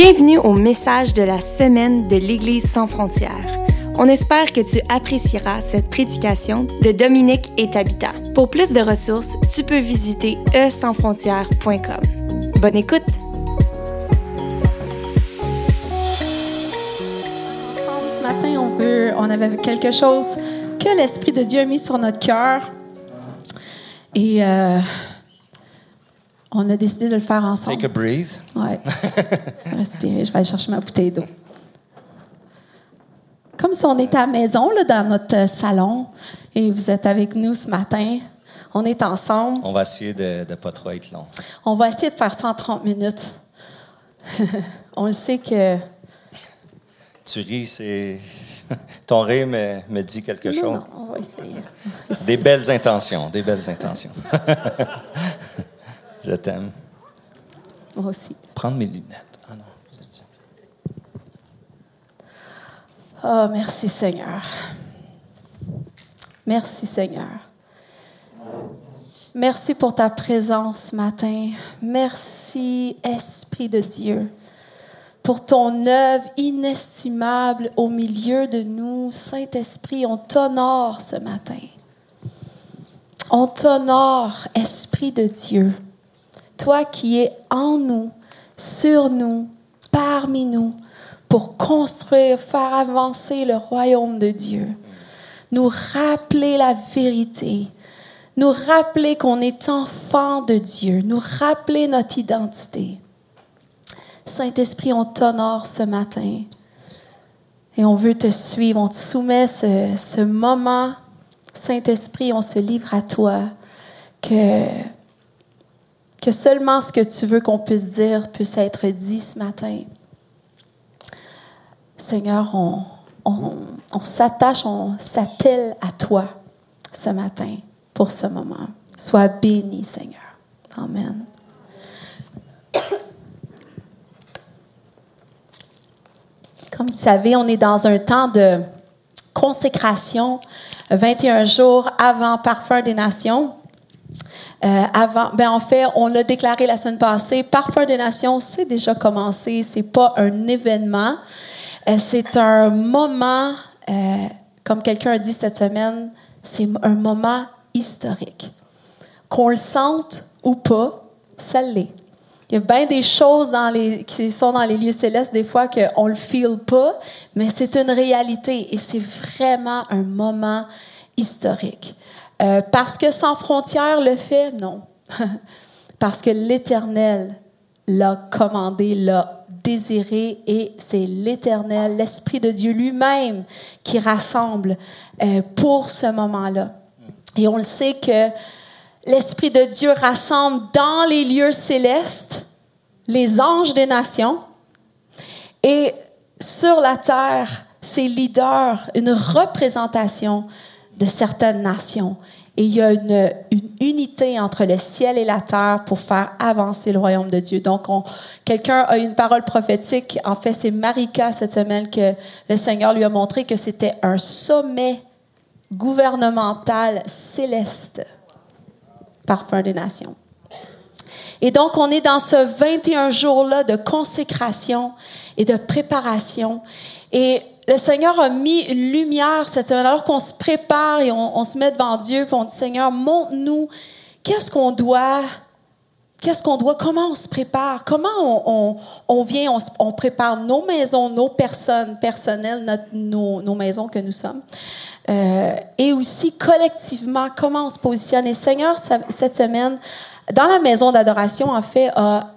Bienvenue au message de la semaine de l'Église sans frontières. On espère que tu apprécieras cette prédication de Dominique et Tabitha. Pour plus de ressources, tu peux visiter e-sans-frontières.com. Bonne écoute! Ce matin, on, veut, on avait quelque chose que l'Esprit de Dieu a mis sur notre cœur. Et euh, on a décidé de le faire ensemble. Take a breathe. Ouais. Respirer. Je vais aller chercher ma bouteille d'eau. Comme si on était à la maison, là, dans notre euh, salon, et vous êtes avec nous ce matin. On est ensemble. On va essayer de ne pas trop être long. On va essayer de faire ça en 30 minutes. on le sait que. Tu ris, c'est. Ton rire me, me dit quelque Non, chose. non, on va essayer. Des belles intentions, des belles intentions. Je t'aime. Moi aussi. Prendre mes lunettes. Ah non, Oh, merci Seigneur. Merci Seigneur. Merci pour ta présence ce matin. Merci Esprit de Dieu pour ton œuvre inestimable au milieu de nous. Saint-Esprit, on t'honore ce matin. On t'honore, Esprit de Dieu. Toi qui es en nous, sur nous, parmi nous, pour construire, faire avancer le royaume de Dieu. Nous rappeler la vérité. Nous rappeler qu'on est enfant de Dieu. Nous rappeler notre identité. Saint-Esprit, on t'honore ce matin. Et on veut te suivre. On te soumet ce, ce moment. Saint-Esprit, on se livre à toi. Que, que seulement ce que tu veux qu'on puisse dire puisse être dit ce matin. Seigneur, on, on, s'attache, on s'attelle à toi ce matin pour ce moment. Sois béni, Seigneur. Amen. Comme vous savez, on est dans un temps de consécration, 21 jours avant Parfum des Nations. Euh, avant, ben en fait, on l'a déclaré la semaine passée. Parfum des Nations, c'est déjà commencé. C'est pas un événement. Euh, c'est un moment, euh, comme quelqu'un a dit cette semaine, c'est un moment historique. Qu'on le sente ou pas, ça l'est. Il y a bien des choses dans les, qui sont dans les lieux célestes, des fois qu'on ne le feel pas, mais c'est une réalité et c'est vraiment un moment historique. Euh, parce que sans frontières le fait, non. parce que l'Éternel l'a commandé, l'a désiré et c'est l'Éternel, l'Esprit de Dieu lui-même qui rassemble euh, pour ce moment-là. Et on le sait que l'Esprit de Dieu rassemble dans les lieux célestes les anges des nations et sur la terre, ses leaders, une représentation de certaines nations. Et il y a une, unité entre le ciel et la terre pour faire avancer le royaume de Dieu. Donc, on- quelqu'un a une parole prophétique. En fait, c'est Marika cette semaine que le Seigneur lui a montré que c'était un sommet gouvernemental céleste, parfum des nations. Et donc, on est dans ce 21 jours-là de consécration et de préparation. Et le Seigneur a mis une lumière cette semaine, alors qu'on se prépare et on, se met devant Dieu, puis on dit, Seigneur, montre-nous qu'est-ce qu'on doit, qu'est-ce qu'on doit, comment on se prépare, comment on, on- on vient, on, prépare nos maisons, nos personnes personnelles, nos, nos maisons que nous sommes? Euh, et aussi collectivement, comment on se positionne? Et Seigneur, cette semaine, dans la maison d'adoration, en fait, a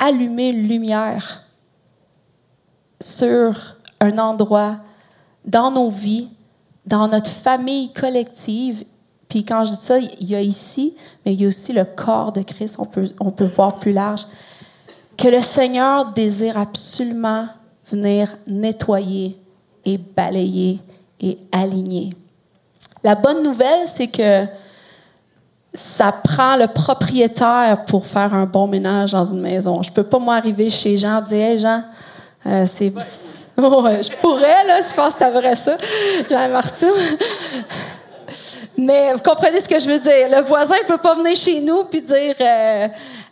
allumé une lumière sur un endroit dans nos vies, dans notre famille collective. Puis quand je dis ça, il y a ici, mais il y a aussi le corps de Christ, on peut, on peut voir plus large, que le Seigneur désire absolument venir nettoyer et balayer et aligner. La bonne nouvelle, c'est que ça prend le propriétaire pour faire un bon ménage dans une maison. Je peux pas, moi, arriver chez Jean et dire Hey, Jean, euh, c'est. Ouais, je pourrais, là, je pense que t'aimerais ça, Jean Martin. Mais vous comprenez ce que je veux dire. Le voisin ne peut pas venir chez nous puis dire euh,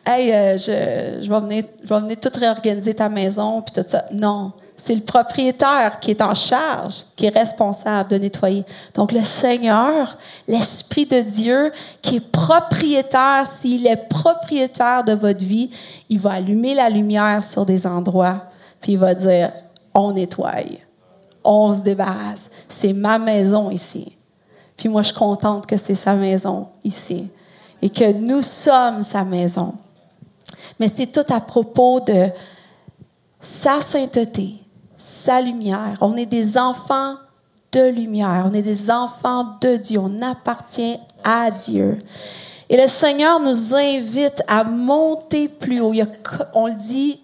Hey, euh, je, je, vais venir, je vais venir tout réorganiser ta maison, puis tout ça. Non. C'est le propriétaire qui est en charge, qui est responsable de nettoyer. Donc, le Seigneur, l'Esprit de Dieu, qui est propriétaire, s'il est propriétaire de votre vie, il va allumer la lumière sur des endroits, puis il va dire, on nettoie, on se débarrasse. C'est ma maison ici. Puis moi, je suis contente que c'est sa maison ici et que nous sommes sa maison. Mais c'est tout à propos de sa sainteté, sa lumière. On est des enfants de lumière. On est des enfants de Dieu. On appartient à Dieu. Et le Seigneur nous invite à monter plus haut. on le dit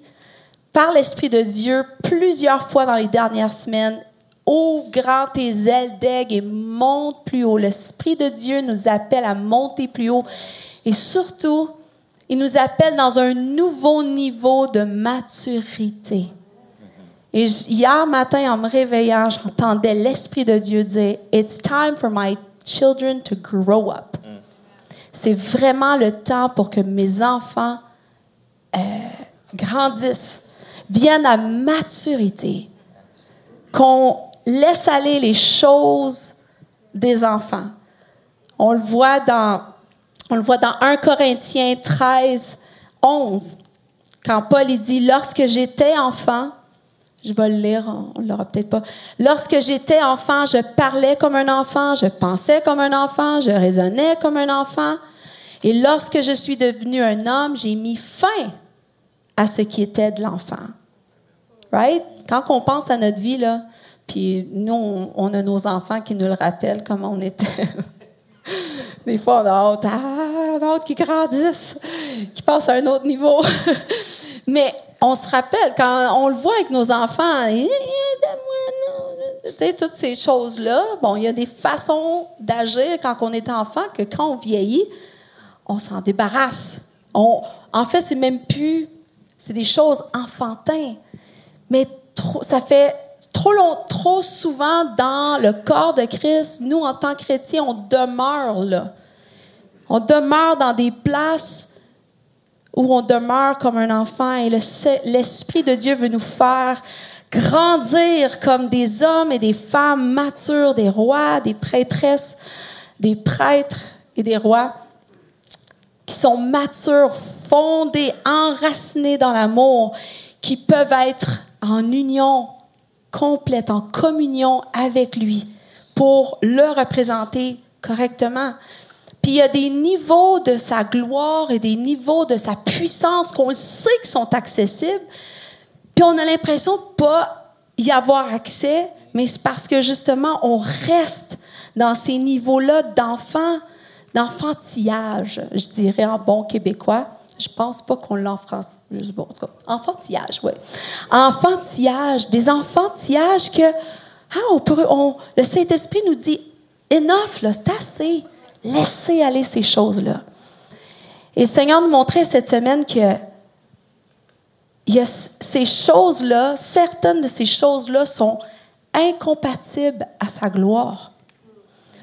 par l'Esprit de Dieu plusieurs fois dans les dernières semaines. Ouvre grand tes ailes d'aigle et monte plus haut. L'Esprit de Dieu nous appelle à monter plus haut. Et surtout, il nous appelle dans un nouveau niveau de maturité. Et hier matin, en me réveillant, j'entendais l'Esprit de Dieu dire, It's time for my children to grow up. C'est vraiment le temps pour que mes enfants euh, grandissent, viennent à maturité, qu'on laisse aller les choses des enfants. On le voit dans, on le voit dans 1 Corinthiens 13, 11, quand Paul dit, lorsque j'étais enfant, je vais le lire, on ne l'aura peut-être pas. Lorsque j'étais enfant, je parlais comme un enfant, je pensais comme un enfant, je raisonnais comme un enfant. Et lorsque je suis devenu un homme, j'ai mis fin à ce qui était de l'enfant. Quand on pense à notre vie, là, puis nous, on, a nos enfants qui nous le rappellent comment on était. Des fois, on a hâte, ah, grandissent, qu'ils passent à un autre niveau. Mais on se rappelle, quand on le voit avec nos enfants, sais, toutes ces choses-là, bon, il y a des façons d'agir quand on est enfant que quand on vieillit, on s'en débarrasse. En fait, c'est même plus, c'est des choses enfantines. Mais ça fait trop long, trop souvent dans le corps de Christ, nous, en tant que chrétiens, on demeure là. On demeure dans des places où on demeure comme un enfant et l'Esprit de Dieu veut nous faire grandir comme des hommes et des femmes matures, des rois, des prêtresses, des prêtres et des rois qui sont matures, fondés, enracinés dans l'amour, qui peuvent être en union complète, en communion avec lui pour le représenter correctement. Puis il y a des niveaux de sa gloire et des niveaux de sa puissance qu'on sait qui sont accessibles. Puis on a l'impression de pas y avoir accès, mais c'est parce que justement on reste dans ces niveaux-là d'enfant, d'enfantillage, je dirais en bon québécois. Je pense pas qu'on l'a en France. Enfantillage, oui. Enfantillage, des enfantillages que, ah, le Saint-Esprit nous dit, enough, c'est assez. Laissez aller ces choses-là. Et le Seigneur nous montrait cette semaine que il ces choses-là, certaines de ces choses-là sont incompatibles à sa gloire.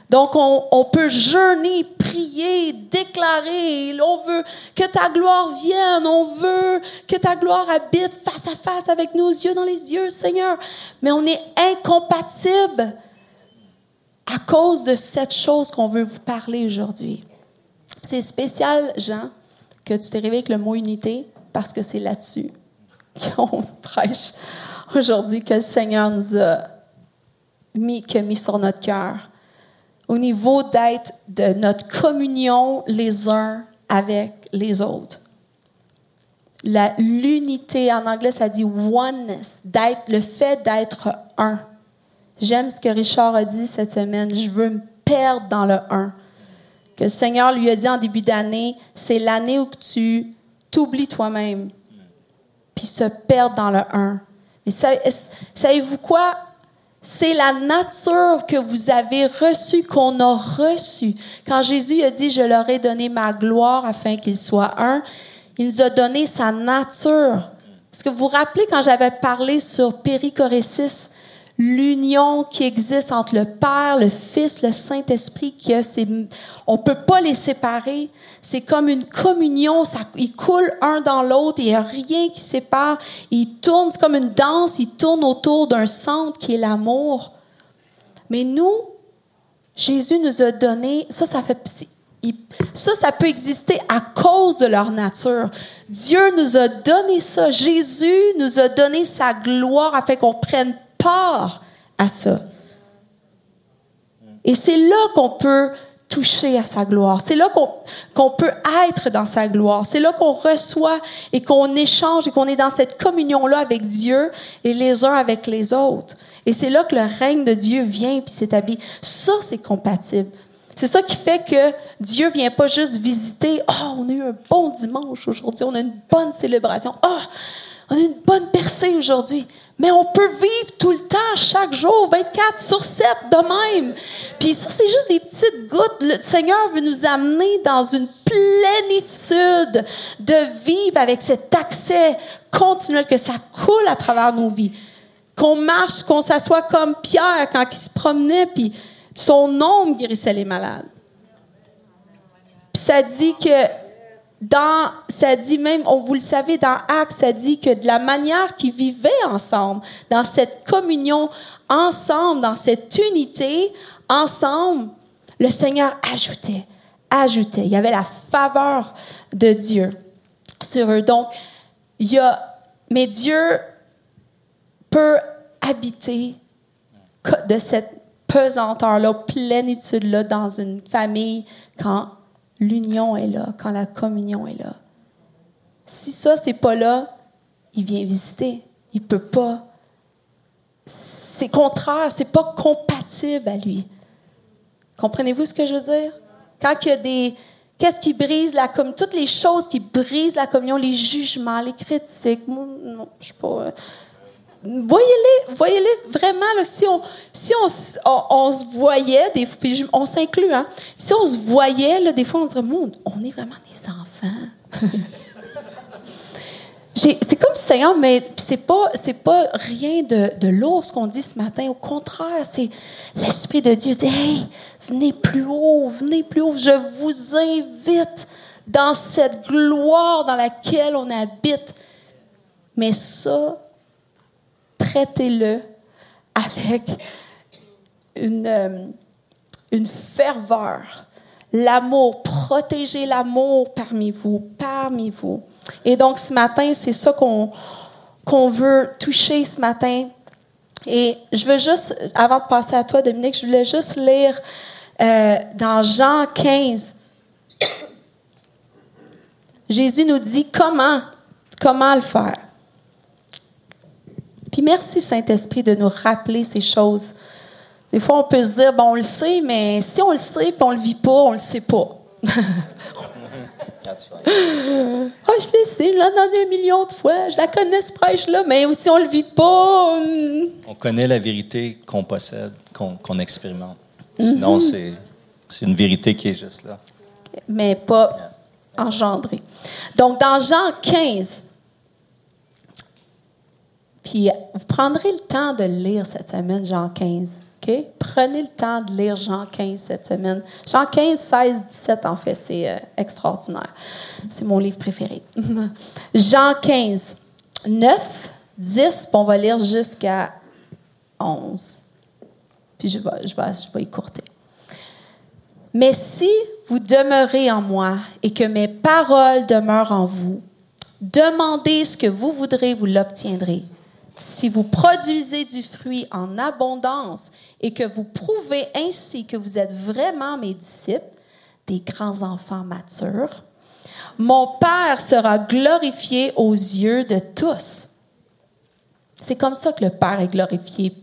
Donc, on, peut jeûner, prier, déclarer. On veut que ta gloire vienne. On veut que ta gloire habite face à face avec nos yeux dans les yeux, Seigneur. Mais on est incompatible à cause de cette chose qu'on veut vous parler aujourd'hui. C'est spécial, Jean, que tu t'es réveillé avec le mot unité, parce que c'est là-dessus qu'on prêche aujourd'hui, que le Seigneur nous a mis, que mis sur notre cœur. Au niveau d'être de notre communion les uns avec les autres. L'unité, en anglais, ça dit oneness, d'être, le fait d'être un. J'aime ce que Richard a dit cette semaine. Je veux me perdre dans le 1. Que le Seigneur lui a dit en début d'année, c'est l'année où tu t'oublies toi-même, puis se perdre dans le 1. Mais savez-vous quoi? C'est la nature que vous avez reçue, qu'on a reçue. Quand Jésus a dit, je leur ai donné ma gloire afin qu'ils soient un, il nous a donné sa nature. Est-ce que vous vous rappelez quand j'avais parlé sur péricorésis, l'union qui existe entre le Père, le Fils, le Saint-Esprit, que c'est, peut pas les séparer. C'est comme une communion, ça, ils coulent un dans l'autre, il n'y a rien qui sépare. Ils tournent, c'est comme une danse, ils tournent autour d'un centre qui est l'amour. Mais nous, Jésus nous a donné, ça, ça fait, ça, ça peut exister à cause de leur nature. Dieu nous a donné ça. Jésus nous a donné sa gloire afin qu'on prenne part à ça. Et c'est là qu'on peut toucher à sa gloire. C'est là qu'on peut être dans sa gloire. C'est là qu'on reçoit et qu'on échange et qu'on est dans cette communion-là avec Dieu et les uns avec les autres. Et c'est là que le règne de Dieu vient puis s'établit. Ça, c'est compatible. C'est ça qui fait que Dieu vient pas juste visiter. Oh, on a eu un bon dimanche aujourd'hui. On a une bonne célébration. Oh, on a une bonne percée aujourd'hui. Mais on peut vivre tout le temps, chaque jour, 24 sur 7 de même. Puis ça, c'est juste des petites gouttes. Le Seigneur veut nous amener dans une plénitude de vivre avec cet accès continuel que ça coule à travers nos vies. Qu'on marche, qu'on s'assoit comme Pierre quand il se promenait, puis son ombre guérissait les malades. Puis ça dit que dans, ça dit même, on vous le savez, dans Actes, ça dit que de la manière qu'ils vivaient ensemble, dans cette communion ensemble, dans cette unité ensemble, le Seigneur ajoutait, ajoutait. Il y avait la faveur de Dieu sur eux. Donc, il y a, mais Dieu peut habiter de cette pesanteur-là, plénitude-là dans une famille quand l'union est là, quand la communion est là. Si ça, c'est pas là, il vient visiter. Il peut pas. C'est contraire, c'est pas compatible à lui. Comprenez-vous ce que je veux dire? Quand il y a des. Qu'est-ce qui brise la communion? Toutes les choses qui brisent la communion, les jugements, les critiques. Non, je sais pas. Voyez-les, voyez-les vraiment, si, on, si on, on, se voyait, des, on s'inclut, hein, si on se voyait, là, des fois, on dirait, on est vraiment des enfants. c'est comme Seigneur, mais c'est pas, c'est pas rien de, de lourd ce qu'on dit ce matin. Au contraire, c'est l'Esprit de Dieu dit, venez plus haut, venez plus haut. Je vous invite dans cette gloire dans laquelle on habite. Mais ça, traitez-le avec une, euh, une ferveur. L'amour, protégez l'amour parmi vous, parmi vous. Et donc ce matin, c'est ça qu'on veut toucher ce matin. Et je veux juste, avant de passer à toi, Dominique, je voulais juste lire euh, dans Jean 15. Jésus nous dit comment, comment le faire. Puis merci Saint-Esprit de nous rappeler ces choses. Des fois, on peut se dire, bon, on le sait, mais si on le sait et on le vit pas, on le sait pas. oh, je l'ai sais, je l'ai entendu un million de fois, je la connais ce prêche-là, mais si on le vit pas. On connaît la vérité qu'on possède, qu'on expérimente. Sinon, mm-hmm. c'est une vérité qui est juste là. Mais pas engendrée. Donc, dans Jean 15, puis vous prendrez le temps de lire cette semaine Jean 15. OK? Prenez le temps de lire Jean 15 cette semaine. Jean 15, 16, 17, en fait, c'est euh, extraordinaire. C'est mon livre préféré. Jean 15, 9, 10, puis on va lire jusqu'à 11. Puis je vais, je, vais, je vais écourter. Mais si vous demeurez en moi et que mes paroles demeurent en vous, demandez ce que vous voudrez, vous l'obtiendrez. Si vous produisez du fruit en abondance et que vous prouvez ainsi que vous êtes vraiment mes disciples, des grands enfants matures, mon Père sera glorifié aux yeux de tous. C'est comme ça que le Père est glorifié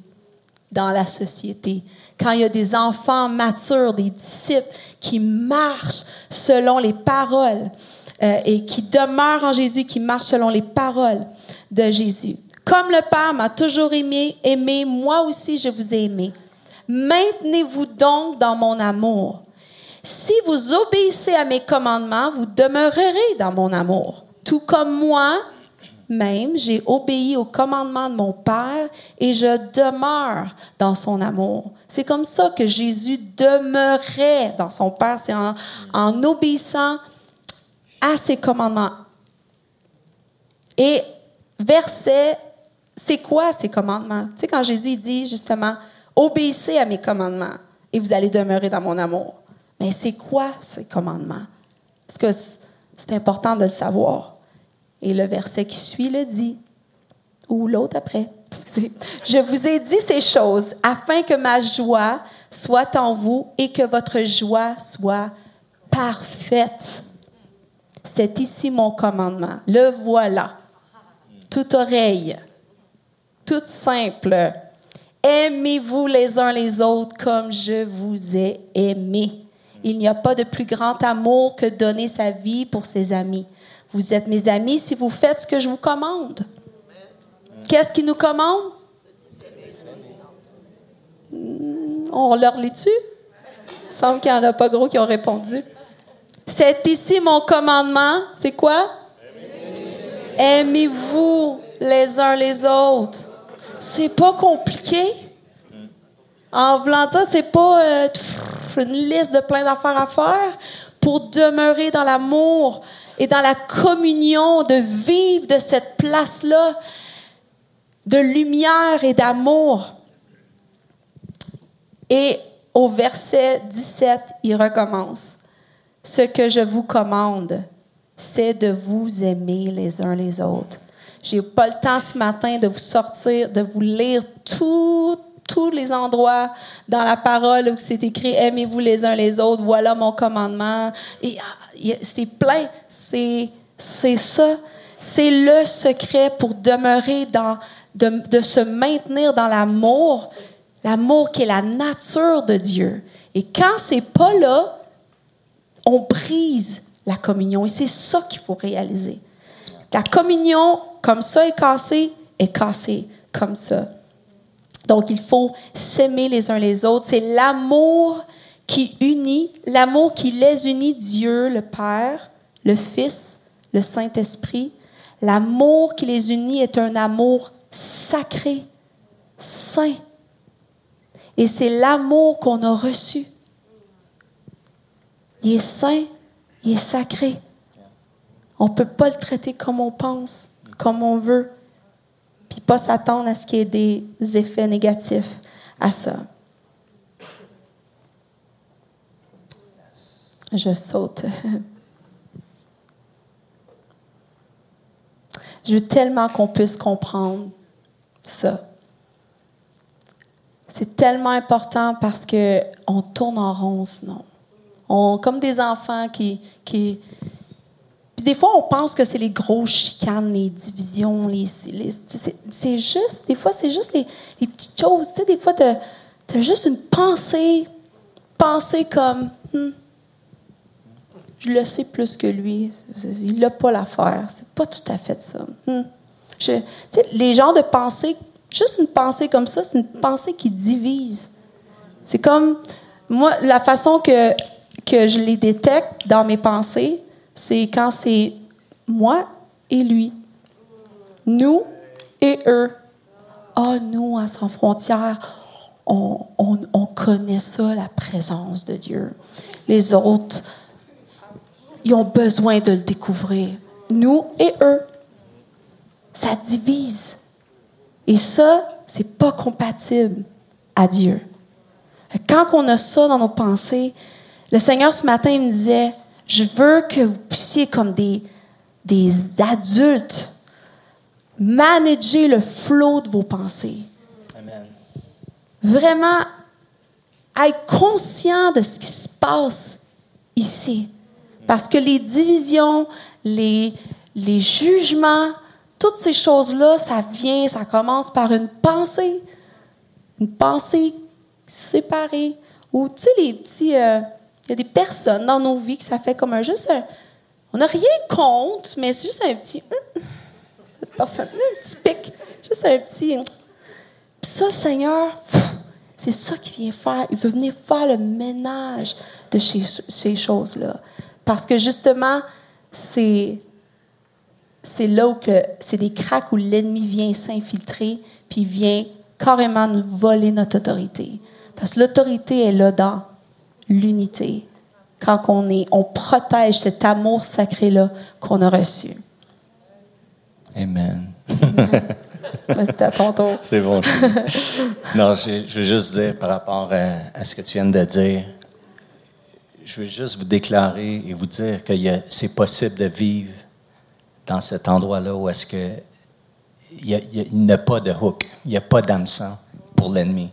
dans la société. Quand il y a des enfants matures, des disciples qui marchent selon les paroles euh, et qui demeurent en Jésus, qui marchent selon les paroles de Jésus. Comme le Père m'a toujours aimé, aimé, moi aussi je vous ai aimé. Maintenez-vous donc dans mon amour. Si vous obéissez à mes commandements, vous demeurerez dans mon amour, tout comme moi, même j'ai obéi au commandement de mon Père et je demeure dans son amour. C'est comme ça que Jésus demeurait dans son Père, c'est en, en obéissant à ses commandements. Et verset, c'est quoi ces commandements? Tu sais, quand Jésus dit justement, obéissez à mes commandements et vous allez demeurer dans mon amour. Mais c'est quoi ces commandements? Parce que c'est important de le savoir? Et le verset qui suit le dit, ou l'autre après. Je vous ai dit ces choses afin que ma joie soit en vous et que votre joie soit parfaite. C'est ici mon commandement. Le voilà. Toute oreille. Toute simple. Aimez-vous les uns les autres comme je vous ai aimé. Il n'y a pas de plus grand amour que donner sa vie pour ses amis. Vous êtes mes amis si vous faites ce que je vous commande. Qu'est-ce qu'il nous commande? Hmm, on leur lit dessus? Il semble qu'il n'y en a pas gros qui ont répondu. C'est ici mon commandement. C'est quoi? Aimez-vous les uns les autres. C'est pas compliqué. En voulant dire, c'est pas euh, une liste de plein d'affaires à faire pour demeurer dans l'amour et dans la communion, de vivre de cette place-là de lumière et d'amour. Et au verset 17, il recommence. Ce que je vous commande, c'est de vous aimer les uns les autres. J'ai pas le temps ce matin de vous sortir, de vous lire tous les endroits dans la parole où c'est écrit aimez-vous les uns les autres, voilà mon commandement. Et ah, c'est plein, c'est ça, c'est le secret pour demeurer dans de, de se maintenir dans l'amour, l'amour qui est la nature de Dieu. Et quand c'est pas là, on brise la communion. Et c'est ça qu'il faut réaliser. La communion, comme ça, est cassée, est cassée comme ça. Donc, il faut s'aimer les uns les autres. C'est l'amour qui unit, l'amour qui les unit, Dieu, le Père, le Fils, le Saint-Esprit. L'amour qui les unit est un amour sacré, saint. Et c'est l'amour qu'on a reçu. Il est saint, il est sacré. On ne peut pas le traiter comme on pense, comme on veut, puis pas s'attendre à ce qu'il y ait des effets négatifs à ça. Je saute. Je veux tellement qu'on puisse comprendre ça. C'est tellement important parce que on tourne en rond sinon. On, comme des enfants qui, qui des fois, on pense que c'est les gros chicanes, les divisions, les, c'est juste, des fois, c'est juste les, petites choses. Tu sais, des fois, tu as, juste une pensée, pensée comme, hmm, je le sais plus que lui. Il n'a pas l'affaire. C'est pas tout à fait ça. Hmm. les genres de pensées, juste une pensée comme ça, c'est une pensée qui divise. C'est comme, moi, la façon que, que je les détecte dans mes pensées, c'est quand c'est moi et lui. Nous et eux. Ah, nous, à Sans Frontières, on, on, on connaît ça, la présence de Dieu. Les autres, ils ont besoin de le découvrir. Nous et eux. Ça divise. Et ça, c'est pas compatible à Dieu. Quand on a ça dans nos pensées, le Seigneur ce matin il me disait, je veux que vous puissiez comme des, des adultes manager le flot de vos pensées. Amen. Vraiment être conscient de ce qui se passe ici. Parce que les divisions, les, les jugements, toutes ces choses-là, ça vient, ça commence par une pensée. Une pensée séparée. Ou, tu sais, les petits. Euh, il y a des personnes dans nos vies que ça fait comme un juste. on n'a rien contre, mais c'est juste un petit. Personne, un petit pic. Juste un petit. Puis ça, Seigneur, c'est ça qu'il vient faire. Il veut venir faire le ménage de ces choses-là. Parce que justement, c'est c'est là où que c'est des cracks où l'ennemi vient s'infiltrer, puis vient carrément nous voler notre autorité. Parce que l'autorité est là dans l'unité. Quand on est, on protège cet amour sacré-là qu'on a reçu. Amen. C'est à ton tour. C'est bon. non, je, je, veux juste dire par rapport à, à, ce que tu viens de dire, je veux juste vous déclarer et vous dire que c'est possible de vivre dans cet endroit-là où est-ce que il n'y a, a, pas de hook, il n'y a pas d'hameçon pour l'ennemi.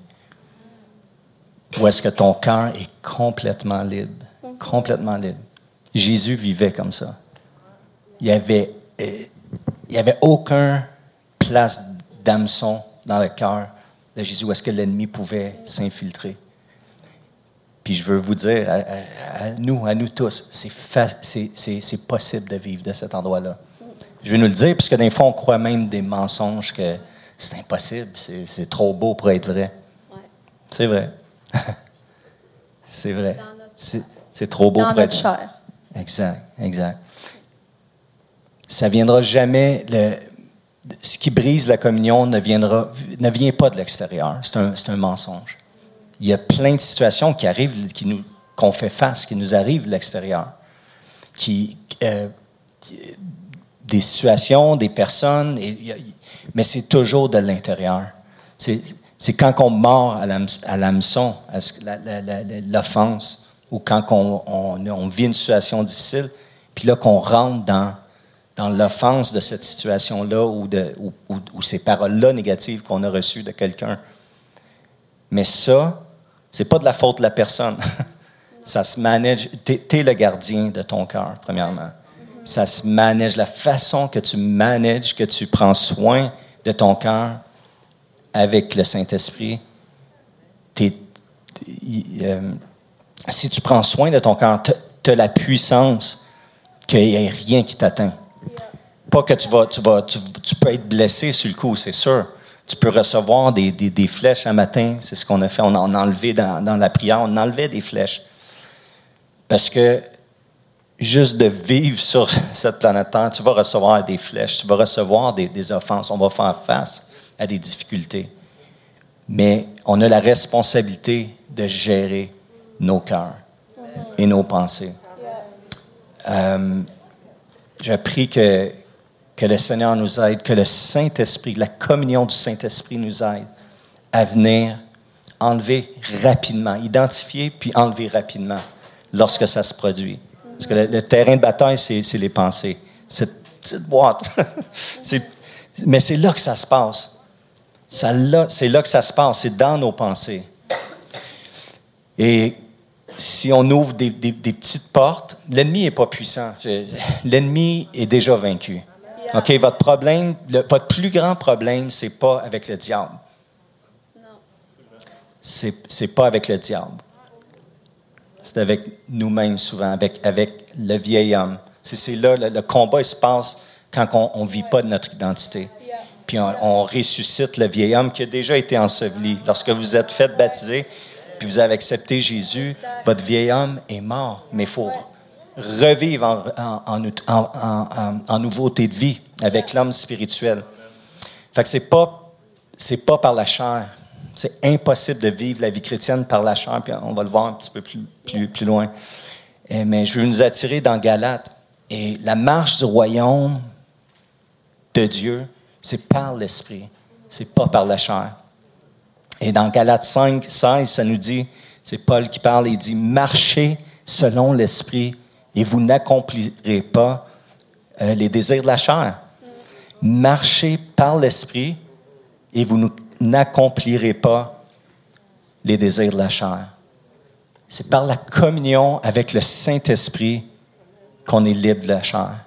Où est-ce que ton cœur est complètement libre, complètement libre. Jésus vivait comme ça. Il n'y avait, euh, il y avait aucun place d'hameçon dans le cœur de Jésus où est-ce que l'ennemi pouvait s'infiltrer. Puis je veux vous dire, à, nous, à nous tous, c'est possible de vivre de cet endroit-là. Je vais nous le dire, puisque des fois, on croit même des mensonges que c'est impossible, c'est trop beau pour être vrai. Ouais. C'est vrai. c'est vrai. C'est trop beau pour être. Exact, exact. Ça viendra jamais. Le, ce qui brise la communion ne, viendra, ne vient pas de l'extérieur. C'est un, un, mensonge. Il y a plein de situations qui arrivent, qui nous, qu'on fait face, qui nous arrivent de l'extérieur. Qui, euh, des situations, des personnes, mais c'est toujours de l'intérieur. C'est quand on mord à l'hameçon, à l'offense, ou quand on, vit une situation difficile, puis là qu'on rentre dans, l'offense de cette situation-là ou, ces paroles-là négatives qu'on a reçues de quelqu'un. Mais ça, c'est pas de la faute de la personne. ça se manage. Tu es, le gardien de ton cœur, premièrement ça se manage, la façon que tu manages, que tu prends soin de ton cœur avec le Saint-Esprit. Euh, si tu prends soin de ton cœur, tu as la puissance qu'il n'y ait rien qui t'atteint. Pas que tu vas, tu vas, tu, peux être blessé sur le coup, c'est sûr. Tu peux recevoir des, des, flèches un matin, c'est ce qu'on a fait. On a, enlevé dans, dans, la prière, on enlevait des flèches. Parce que juste de vivre sur cette planète Terre, tu vas recevoir des flèches, tu vas recevoir des, offenses, on va faire face à des difficultés. Mais on a la responsabilité de gérer nos cœurs et nos pensées. Euh, je prie que, que le Seigneur nous aide, que le Saint-Esprit, la communion du Saint-Esprit nous aide à venir enlever rapidement, identifier puis enlever rapidement lorsque ça se produit. Parce que le, terrain de bataille, c'est les pensées. Cette petite boîte. mais c'est là que ça se passe. C'est là que ça se passe. C'est dans nos pensées. Et si on ouvre des, petites portes, l'ennemi n'est pas puissant. L'ennemi est déjà vaincu. OK, votre problème, votre plus grand problème, c'est pas avec le diable. C'est pas avec le diable c'est avec nous-mêmes souvent, avec, avec le vieil homme. C'est là, le, combat il se passe quand on ne vit pas de notre identité. Puis on, ressuscite le vieil homme qui a déjà été enseveli. Lorsque vous êtes fait baptiser, puis vous avez accepté Jésus, votre vieil homme est mort. Mais il faut revivre en, nouveauté de vie avec l'homme spirituel. Fait que c'est pas, c'est pas par la chair, c'est impossible de vivre la vie chrétienne par la chair, puis on va le voir un petit peu plus, plus, plus loin. Et, mais je veux nous attirer dans Galate. Et la marche du royaume de Dieu, c'est par l'Esprit, c'est pas par la chair. Et dans Galates 5, 16, ça nous dit, c'est Paul qui parle, il dit, marchez selon l'Esprit et vous n'accomplirez pas euh, les désirs de la chair. Marchez par l'Esprit et vous n'accomplirez pas les désirs de la chair. C'est par la communion avec le Saint-Esprit qu'on est libre de la chair.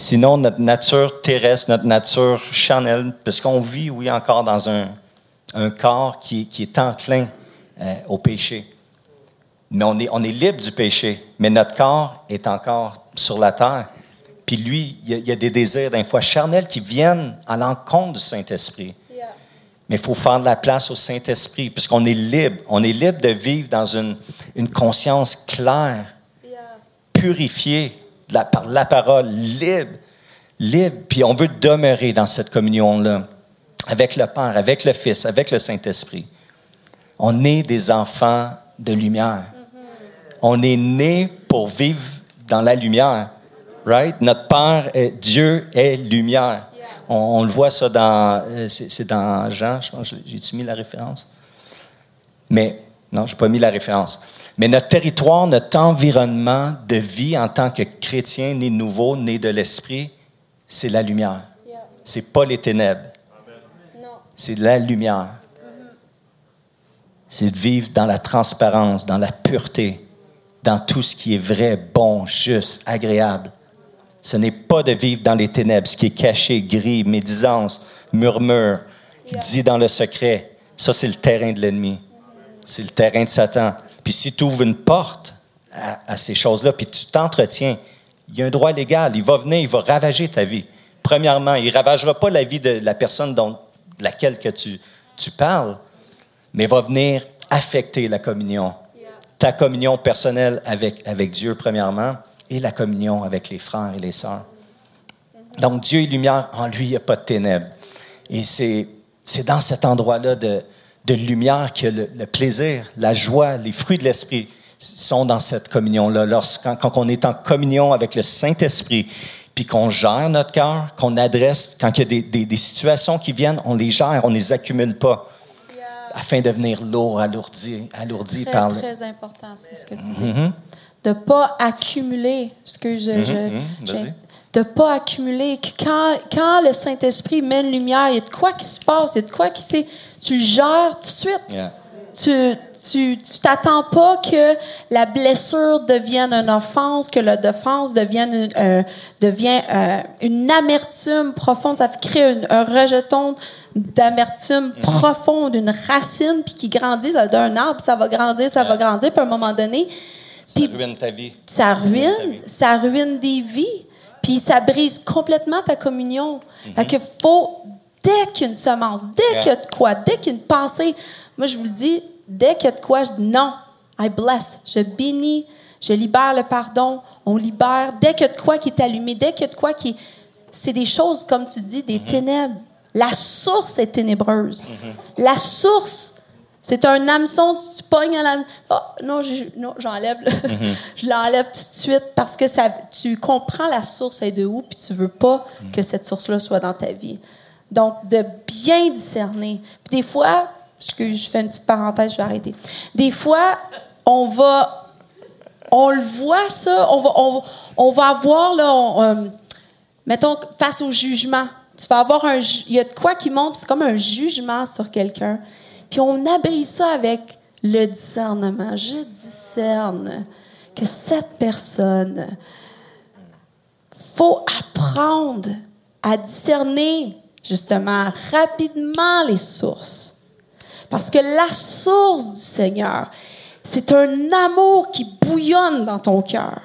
Sinon, notre nature terrestre, notre nature charnelle, parce qu'on vit, oui, encore dans un, un corps qui, qui, est enclin euh, au péché. Mais on est, on est libre du péché, mais notre corps est encore sur la terre. Puis lui, il y, a, des désirs d'un fois charnels qui viennent à l'encontre du Saint-Esprit. Mais il faut faire de la place au Saint-Esprit, puisqu'on est libre. On est libre de vivre dans une, une conscience claire, purifiée par la parole, libre, libre. Puis on veut demeurer dans cette communion-là avec le Père, avec le Fils, avec le Saint-Esprit. On est des enfants de lumière. On est né pour vivre dans la lumière. Right? Notre Père, est, Dieu est lumière. On, le voit ça dans, euh, c'est dans Jean, je pense, j'ai-tu mis la référence? Mais, non, je n'ai pas mis la référence. Mais notre territoire, notre environnement de vie en tant que chrétien, né nouveau, né de l'esprit, c'est la lumière. C'est pas les ténèbres. C'est la lumière. C'est de vivre dans la transparence, dans la pureté, dans tout ce qui est vrai, bon, juste, agréable. Ce n'est pas de vivre dans les ténèbres, ce qui est caché, gris, médisance, murmure, dit dans le secret. Ça, c'est le terrain de l'ennemi. C'est le terrain de Satan. Puis si tu ouvres une porte à, ces choses-là, puis tu t'entretiens, il y a un droit légal. Il va venir, il va ravager ta vie. Premièrement, il ne ravagera pas la vie de la personne dont laquelle que tu, tu parles, mais va venir affecter la communion. Ta communion personnelle avec, avec Dieu, premièrement, et la communion avec les frères et les sœurs. Donc, Dieu est lumière, en lui, il n'y a pas de ténèbres. Et c'est dans cet endroit-là de, de lumière que le, le, plaisir, la joie, les fruits de l'esprit sont dans cette communion-là. Lorsqu'on, quand on est en communion avec le Saint-Esprit, puis qu'on gère notre cœur, qu'on adresse, quand il y a des, des, situations qui viennent, on les gère, on ne les accumule pas, afin de devenir lourd, alourdi, alourdi très, par le... très important, c'est ce que tu dis. Mm-hmm. De ne pas accumuler ce que je... Mm-hmm. De pas accumuler. Quand, quand le Saint-Esprit met une lumière, il y a de quoi qui se passe, il y a de quoi qui s'est... Tu le gères tout de suite. Tu tu t'attends pas que la blessure devienne une offense, que la défense devienne une, euh, devient euh, une amertume profonde. Ça crée un rejeton d'amertume mhm. profonde, une racine, puis qui grandit d'un arbre, ça va grandir, ça va grandir, puis à un moment donné... Ça ruine ta vie. Ça ruine, ça ruine des vies, puis ça brise complètement ta communion. Mm Fait faut, dès qu'une semence, dès qu'il y a de quoi, dès qu'il y a une pensée, moi je vous le dis, Dès qu'il y a de quoi, je dis non, I bless, je bénis, je libère le pardon, on libère. Dès qu'il y a de quoi qui est allumé, dès qu'il y a de quoi qui. C'est des choses, comme tu dis, des mhm. ténèbres. La source est ténébreuse. Mhm. La source, c'est un hameçon, si tu pognes à la. Oh, non, j'enlève. Mhm. je l'enlève tout de suite parce que ça, tu comprends la source est de où, puis tu veux pas que cette source-là soit dans ta vie. Donc, de bien discerner. Puis des fois, je fais une petite parenthèse, je vais arrêter. Des fois, on va, on le voit ça, on va, on, va avoir là, euh, mettons face au jugement. Tu vas avoir un, il y a de quoi qui monte, c'est comme un jugement sur quelqu'un. Puis on abrise ça avec le discernement. Je discerne que cette personne, faut apprendre à discerner justement rapidement les sources parce que la source du Seigneur, c'est un amour qui bouillonne dans ton cœur.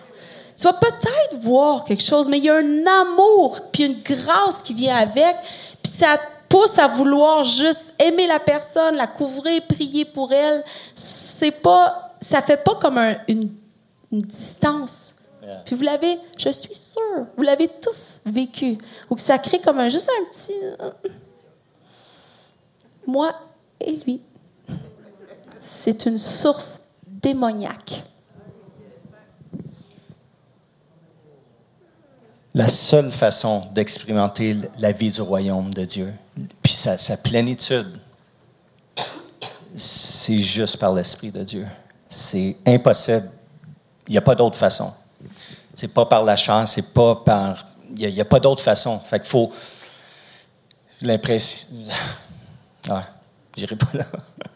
Tu vas peut-être voir quelque chose, mais il y a un amour, puis une grâce qui vient avec, puis ça pousse à vouloir juste aimer la personne, la couvrir, prier pour elle. C'est pas, ça fait pas comme une, distance. Puis vous l'avez, je suis sûre, vous l'avez tous vécu. Ou que ça crée comme un, juste un petit. Euh, moi, et lui. C'est une source démoniaque. La seule façon d'expérimenter la vie du royaume de Dieu, puis sa, sa plénitude, c'est juste par l'Esprit de Dieu. C'est impossible. Il n'y a pas d'autre façon. C'est pas par la chair, c'est pas par. Il n'y a, pas d'autre façon. Fait qu'il faut. L'impression. Ouais. J'irai pas là.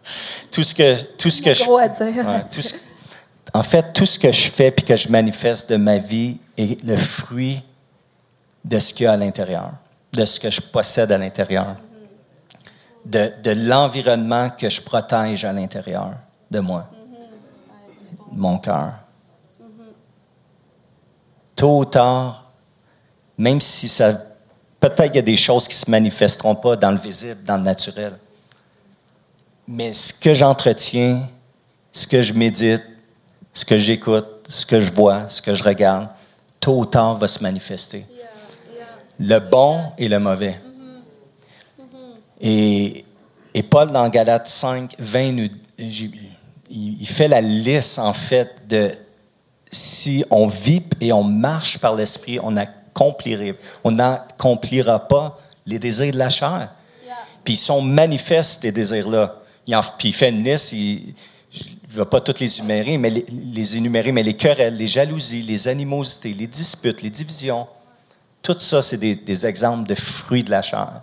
tout ce que, tout ce que je. en fait, tout ce que je fais puis que je manifeste de ma vie est le fruit de ce qu'il y a à l'intérieur, de ce que je possède à l'intérieur, de, de l'environnement que je protège à l'intérieur de moi, mon cœur. Tôt ou tard, même si ça. Peut-être qu'il y a des choses qui ne se manifesteront pas dans le visible, dans le naturel mais ce que j'entretiens, ce que je médite, ce que j'écoute, ce que je vois, ce que je regarde, tôt ou tard, va se manifester. Le bon et le mauvais. Et, et Paul, dans Galates 5, 20, nous, il, fait la liste, en fait, de si on vit et on marche par l'esprit, on accomplirait, on n'accomplira pas les désirs de la chair. Puis ils sont manifestes, ces désirs-là. Puis il fait une liste, il, je ne vais pas toutes les énumérer, mais les, énumérer, mais les querelles, les jalousies, les animosités, les disputes, les divisions, tout ça, c'est des, des, exemples de fruits de la chair.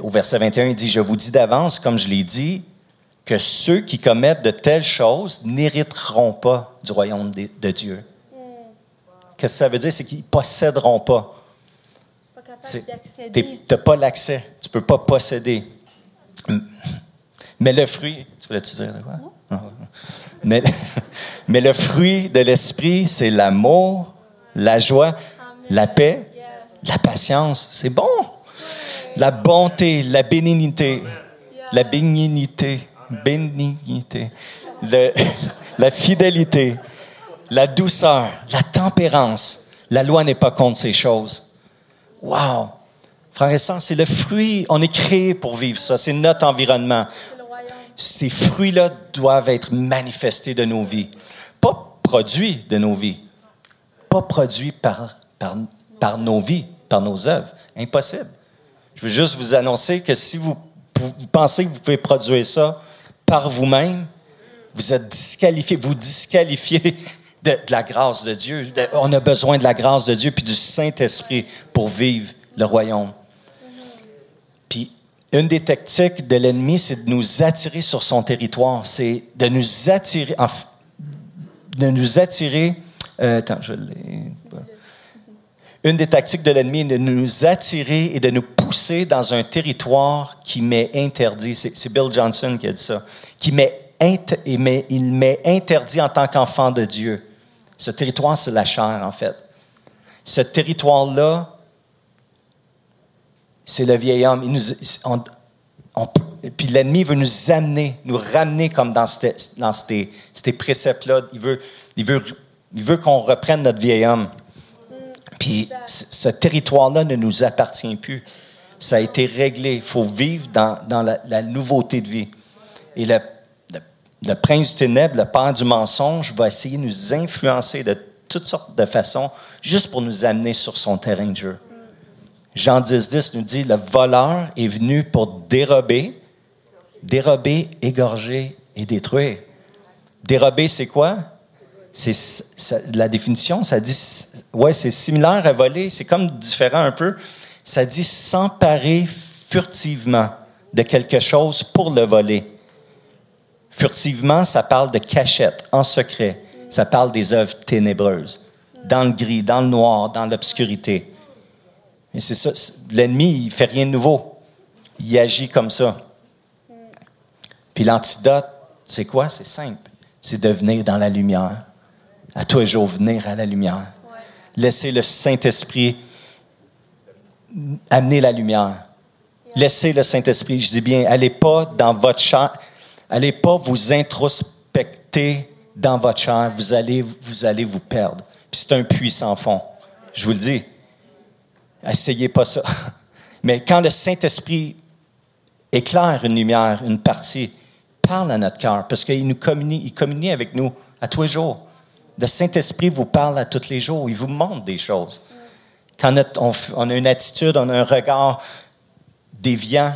au verset 21, il dit, je vous dis d'avance, comme je l'ai dit, que ceux qui commettent de telles choses n'hériteront pas du royaume de, Dieu. Qu'est-ce que ça veut dire? C'est qu'ils ne posséderont pas. Tu n'as pas l'accès. Tu ne peux pas posséder. Mais le fruit, tu voulais-tu dire quoi? Non. Mais, mais le fruit de l'esprit, c'est l'amour, la joie, la paix, la patience. C'est bon. La bonté, la bénignité, la bénignité, bénignité, la fidélité, la douceur, la tempérance. La loi n'est pas contre ces choses. Wow! Frère et sœurs, c'est le fruit. On est créé pour vivre ça. C'est notre environnement. Ces fruits-là doivent être manifestés de nos vies. Pas produits de nos vies. Pas produits par, par, par nos vies, par nos œuvres. Impossible. Je veux juste vous annoncer que si vous, pensez que vous pouvez produire ça par vous-même, vous êtes disqualifié, vous disqualifiez de, la grâce de Dieu. on a besoin de la grâce de Dieu puis du Saint-Esprit pour vivre le royaume. Puis, une des tactiques de l'ennemi, c'est de nous attirer sur son territoire. C'est de nous attirer, de nous attirer. Euh, attends, je l'ai. Une des tactiques de l'ennemi est de nous attirer et de nous pousser dans un territoire qui m'est interdit. C'est Bill Johnson qui a dit ça. Qui m'est il m'est interdit en tant qu'enfant de Dieu. Ce territoire, c'est la chair, en fait. Ce territoire-là, c'est le vieil homme. Puis l'ennemi veut nous amener, nous ramener comme dans, ces, préceptes-là. Il veut, il veut qu'on reprenne notre vieil homme. Puis ce territoire-là ne nous appartient plus. Ça a été réglé. Il faut vivre dans, dans la, nouveauté de vie. Et le, le, prince du ténèbre, le père du mensonge, va essayer de nous influencer de toutes sortes de façons juste pour nous amener sur son terrain de jeu. Jean 10, 10 nous dit, le voleur est venu pour dérober, dérober, égorger et détruire. Dérober, c'est quoi? La définition, ça dit, ouais, c'est similaire à voler, c'est comme différent un peu. Ça dit s'emparer furtivement de quelque chose pour le voler. Furtivement, ça parle de cachette, en secret. Ça parle des œuvres ténébreuses, dans le gris, dans le noir, dans l'obscurité. Et c'est ça, l'ennemi, il fait rien de nouveau. Il agit comme ça. Puis l'antidote, c'est quoi? C'est simple. C'est de venir dans la lumière à tous les jours venir à la lumière. Laissez le Saint-Esprit amener la lumière. Laissez le Saint-Esprit, je dis bien, allez pas dans votre chair, allez pas vous introspecter dans votre chair, vous allez vous, allez vous perdre. Puis c'est un puits sans fond. Je vous le dis. Essayez pas ça. Mais quand le Saint-Esprit éclaire une lumière, une partie, parle à notre cœur, parce qu'il nous communie, il communie avec nous à tous les jours. Le Saint-Esprit vous parle à tous les jours. Il vous montre des choses. Quand on, a une attitude, on a un regard déviant,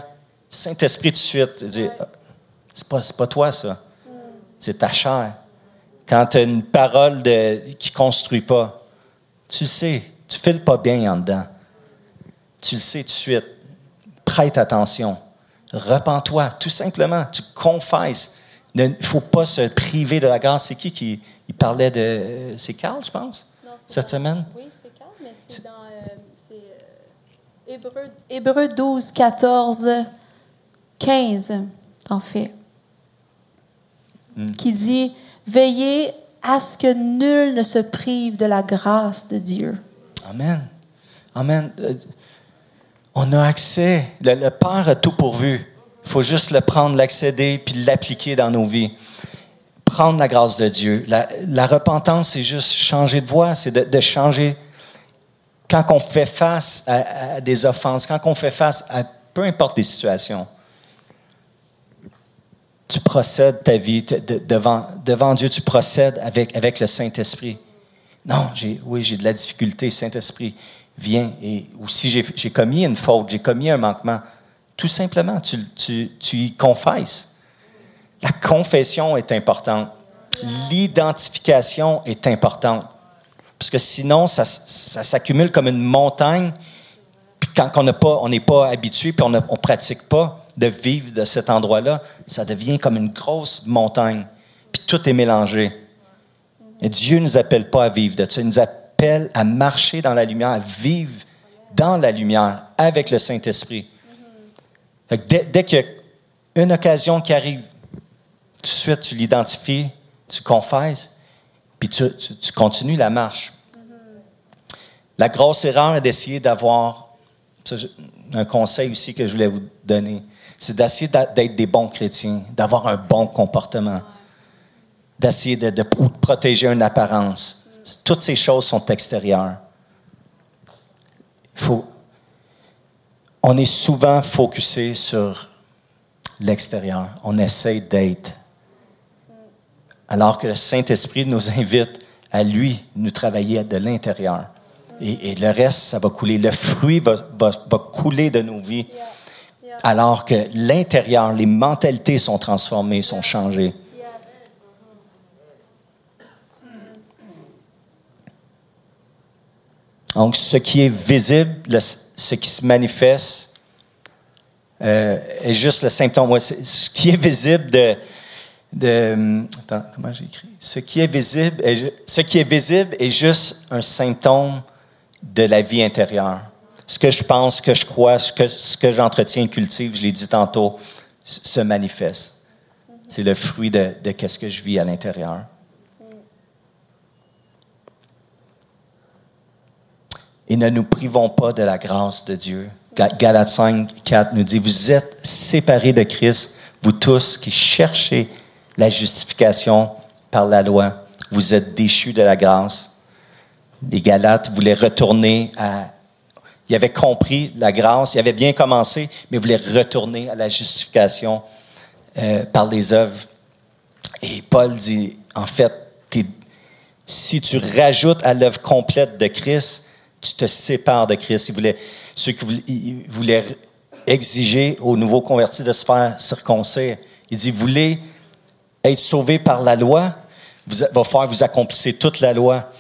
Saint-Esprit tout de suite dit C'est pas, pas toi, ça. C'est ta chair. Quand tu as une parole de, qui ne construit pas, tu le sais, tu ne files pas bien en dedans. Tu le sais tout de suite. Prête attention. Repends-toi, tout simplement. Tu confesses. Il ne faut pas se priver de la grâce. C'est qui qui il parlait de. C'est Carl, je pense, cette semaine? Oui, c'est Carl, mais c'est dans euh, euh, Hébreu, Hébreu 12, 14, 15, en fait, hmm. qui dit Veillez à ce que nul ne se prive de la grâce de Dieu. Amen. Amen. Euh, on a accès. Le, Père a tout pourvu. Il faut juste le prendre, l'accéder, puis l'appliquer dans nos vies. prendre la grâce de Dieu. La, repentance, c'est juste changer de voie, c'est de, changer. Quand on fait face à, des offenses, quand on fait face à peu importe les situations, tu procèdes ta vie devant, Dieu, tu procèdes avec, avec le Saint-Esprit. Non, oui, j'ai de la difficulté, Saint-Esprit, viens. Et, ou si j'ai, commis une faute, j'ai commis un manquement, tout simplement, tu, tu, tu y confesses. La confession est importante. L'identification est importante. Parce que sinon, ça, ça s'accumule comme une montagne. Puis quand on n'est pas, pas habitué, puis on ne pratique pas de vivre de cet endroit-là, ça devient comme une grosse montagne. Puis tout est mélangé. Et Dieu ne nous appelle pas à vivre de ça. Il nous appelle à marcher dans la lumière, à vivre dans la lumière avec le Saint-Esprit. Dès, dès qu'il y a une occasion qui arrive, tout de suite, tu l'identifies, tu confesses, puis tu, continues la marche. La grosse erreur est d'essayer d'avoir, un conseil aussi que je voulais vous donner, c'est d'essayer d'être des bons chrétiens, d'avoir un bon comportement, d'essayer de, protéger une apparence. Toutes ces choses sont extérieures. Faut, on est souvent focusé sur l'extérieur. On essaie d'être alors que le Saint-Esprit nous invite à lui nous travailler de l'intérieur. Et, le reste, ça va couler. Le fruit va, couler de nos vies. Alors que l'intérieur, les mentalités sont transformées, sont changées. Donc, ce qui est visible, ce qui se manifeste, euh, est juste le symptôme. ce qui est visible de, de attends, comment j'ai écrit? Ce qui est visible est, ce qui est visible est juste un symptôme de la vie intérieure. Ce que je pense, ce que je crois, ce que, ce que j'entretiens et cultive, je l'ai dit tantôt, se manifeste. C'est le fruit de, de qu'est-ce que je vis à l'intérieur. Et ne nous privons pas de la grâce de Dieu. Galates 5, 4 nous dit, vous êtes séparés de Christ, vous tous qui cherchez la justification par la loi. Vous êtes déchus de la grâce. Les Galates voulaient retourner à... Ils avaient compris la grâce, ils avaient bien commencé, mais voulaient retourner à la justification euh, par les œuvres. Et Paul dit, en fait, si tu rajoutes à l'œuvre complète de Christ, tu te sépares de Christ. Il voulait, ceux qui voulaient, exiger aux nouveaux convertis de se faire circoncire. Il dit, voulez être sauvé par la loi, vous, va faire vous accomplissez toute la loi.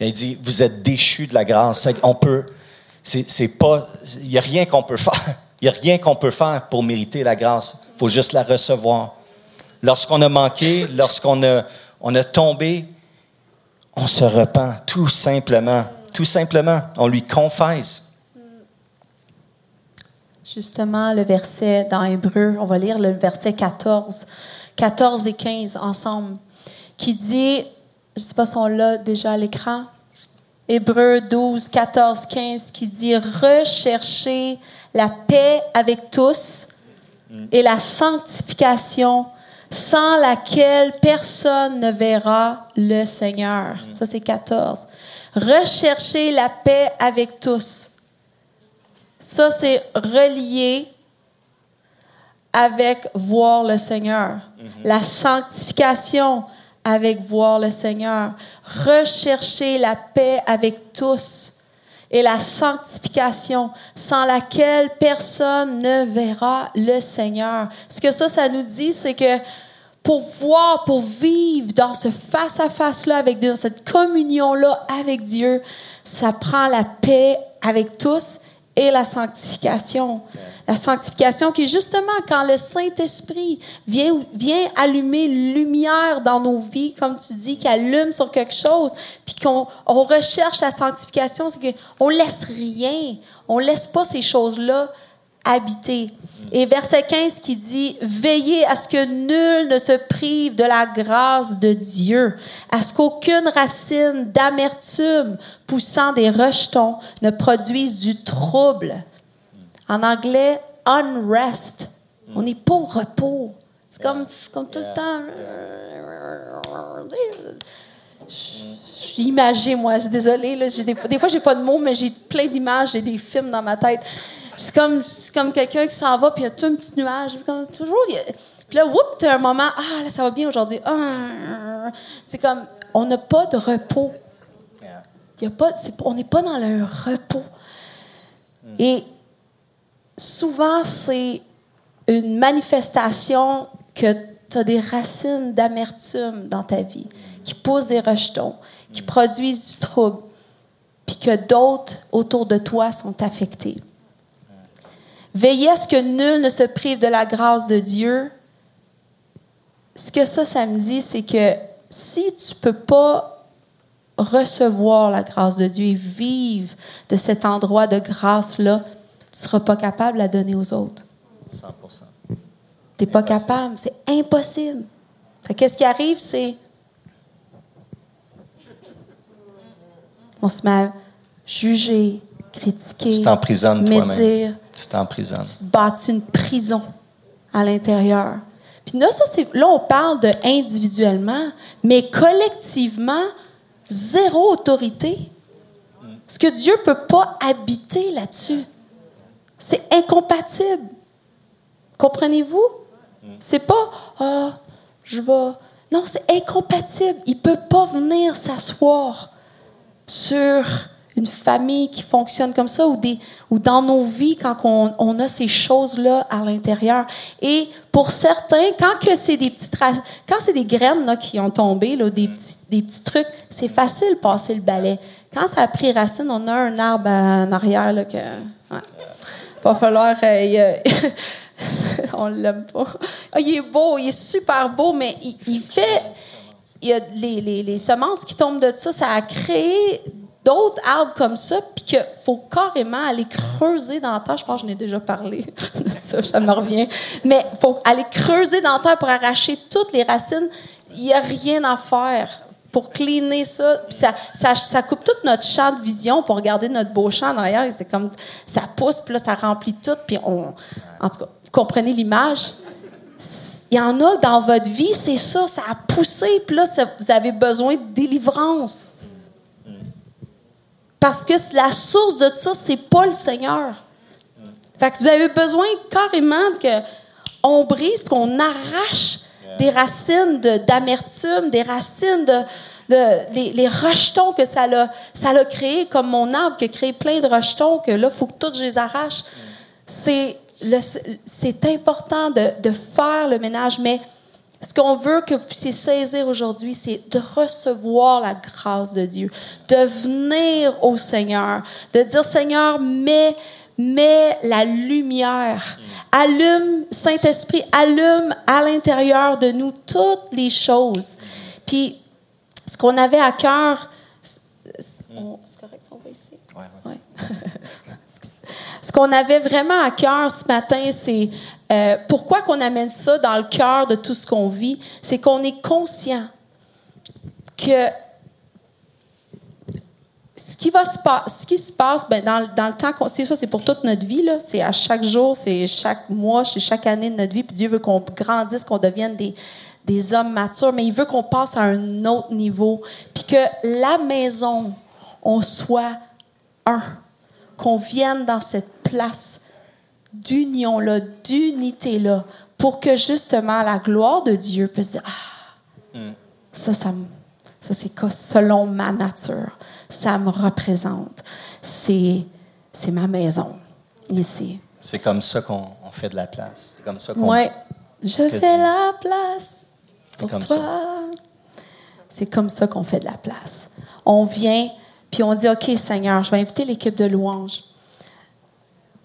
il dit, vous êtes déchus de la grâce. On peut, c'est pas, il n'y a rien qu'on peut faire. Il n'y a rien qu'on peut faire pour mériter la grâce. Il faut juste la recevoir. Lorsqu'on a manqué, lorsqu'on a, on a tombé, on se repent, tout simplement. Tout simplement. On lui confesse. Justement, le verset dans Hébreu, on va lire le verset 14. 14 et 15 ensemble, qui dit, je ne sais pas si on l'a déjà à l'écran, Hébreu 12, 14, 15, qui dit Recherchez la paix avec tous et la sanctification sans laquelle personne ne verra le Seigneur. Ça, c'est 14. Recherchez la paix avec tous. Ça, c'est relié avec voir le Seigneur. Mhm. La sanctification avec voir le Seigneur. Rechercher la paix avec tous et la sanctification sans laquelle personne ne verra le Seigneur. Ce que ça, ça nous dit, c'est que pour voir, pour vivre dans ce face-à-face-là avec Dieu, dans cette communion-là avec Dieu, ça prend la paix avec tous et la sanctification. La sanctification qui est justement quand le Saint-Esprit vient, vient allumer lumière dans nos vies, comme tu dis, qui allume sur quelque chose, puis qu'on on recherche la sanctification, c'est qu'on laisse rien, on laisse pas ces choses-là habiter. Et verset 15 qui dit, veillez à ce que nul ne se prive de la grâce de Dieu, à ce qu'aucune racine d'amertume poussant des rejetons ne produise du trouble. En anglais, unrest. On n'est pas au repos. C'est comme, tout le temps. Je suis imagée, moi. Je suis désolée. Là, des, des fois, j'ai pas de mots, mais j'ai plein d'images, j'ai des films dans ma tête. C'est comme, c'est comme quelqu'un qui s'en va, puis il y a tout un petit nuage. C'est comme toujours. il y a- puis là, whoop, t'as un moment. Ah, là, ça va bien aujourd'hui. Ah, c'est comme, on n'a pas de repos. Y a pas, on n'est pas dans le repos. Et souvent, c'est une manifestation que tu as des racines d'amertume dans ta vie, qui poussent des rejetons, qui produisent du trouble, puis que d'autres autour de toi sont affectés. Veillez à ce que nul ne se prive de la grâce de Dieu. Ce que ça, ça me dit, c'est que si tu peux pas recevoir la grâce de Dieu et vivre de cet endroit de grâce-là, tu ne seras pas capable de la donner aux autres. 100 Tu n'es pas capable. C'est impossible. Qu'est-ce qui arrive, c'est. On se met à juger, critiquer, Tu t'emprisonnes médire. Tu t'emprisonnes. Tu te bâtis une prison à l'intérieur. Puis là, ça, c'est, là, on parle de individuellement, mais collectivement, zéro autorité. Parce que Dieu ne peut pas habiter là-dessus. C'est incompatible. Comprenez-vous? C'est pas, ah, je vais. Non, c'est incompatible. Il ne peut pas venir s'asseoir sur une famille qui fonctionne comme ça ou, dans nos vies quand on, a ces choses-là à l'intérieur. Et pour certains, quand c'est des petites quand c'est des graines qui ont tombé, des, petits, trucs, c'est facile de passer le balai. Quand ça a pris racine, on a un arbre en arrière là. Va falloir. euh, on l'aime pas. Ah, il est beau, il est super beau, mais il, fait. Il y a les- les semences qui tombent de ça, ça a créé d'autres arbres comme ça, puis qu'il faut carrément aller creuser dans la terre. Je pense que je n'ai déjà parlé de ça, ça me revient. Mais il faut aller creuser dans la terre pour arracher toutes les racines. Il n'y a rien à faire pour cleaner ça. Ça, ça, ça coupe tout notre champ de vision pour regarder notre beau champ derrière. C'est comme, ça pousse, puis là, ça remplit tout. Puis on, en tout cas, vous comprenez l'image? Il y en a dans votre vie, c'est ça, ça a poussé, puis là, vous avez besoin de délivrance. Parce que la source de ça, c'est pas le Seigneur. Fait que vous avez besoin carrément que on brise, qu'on arrache des racines de- d'amertume, des racines de, de- les, les rejetons que ça l'a ça l'a créé, comme mon arbre qui a créé plein de rejetons, que là, il faut que toutes je les arrache. C'est le- c'est important de, de faire le ménage, mais ce qu'on veut que vous puissiez saisir aujourd'hui, c'est de recevoir la grâce de Dieu, de venir au Seigneur, de dire Seigneur, mets, mets la lumière, allume, Saint-Esprit, allume à l'intérieur de nous toutes les choses. Puis, ce qu'on avait à cœur, c'est correct on va ici? Ouais, ouais. Ouais. Ce qu'on avait vraiment à cœur ce matin, c'est euh, pourquoi qu'on amène ça dans le cœur de tout ce qu'on vit, c'est qu'on est conscient que ce qui se passe, ben, dans, le temps, c'est ça, c'est pour toute notre vie. C'est à chaque jour, c'est chaque mois, c'est chaque année de notre vie. Puis Dieu veut qu'on grandisse, qu'on devienne des des hommes matures, mais il veut qu'on passe à un autre niveau, puis que la maison, on soit un, qu'on vienne dans cette place d'union-là, d'unité-là, pour que justement la gloire de Dieu puisse dire, ah, ça, ça, me- ça c'est selon ma nature, ça me représente, c'est, c'est ma maison ici. C'est comme ça qu'on on fait de la place. C'est comme ça qu'on. Ouais, je fais Dieu- la place pour comme toi. ça. C'est comme ça qu'on fait de la place. On vient, puis on dit, OK, Seigneur, je vais inviter l'équipe de louanges.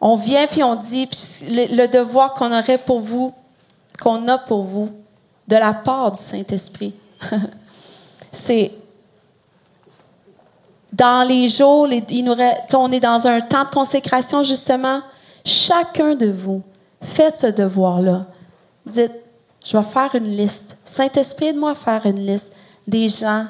On vient, puis on dit, le, devoir qu'on aurait pour vous, qu'on a pour vous, de la part du Saint-Esprit, c'est dans les jours, il on est dans un temps de consécration, justement. Chacun de vous, faites ce devoir-là. Dites, je vais faire une liste. Saint-Esprit, aide-moi à faire une liste des gens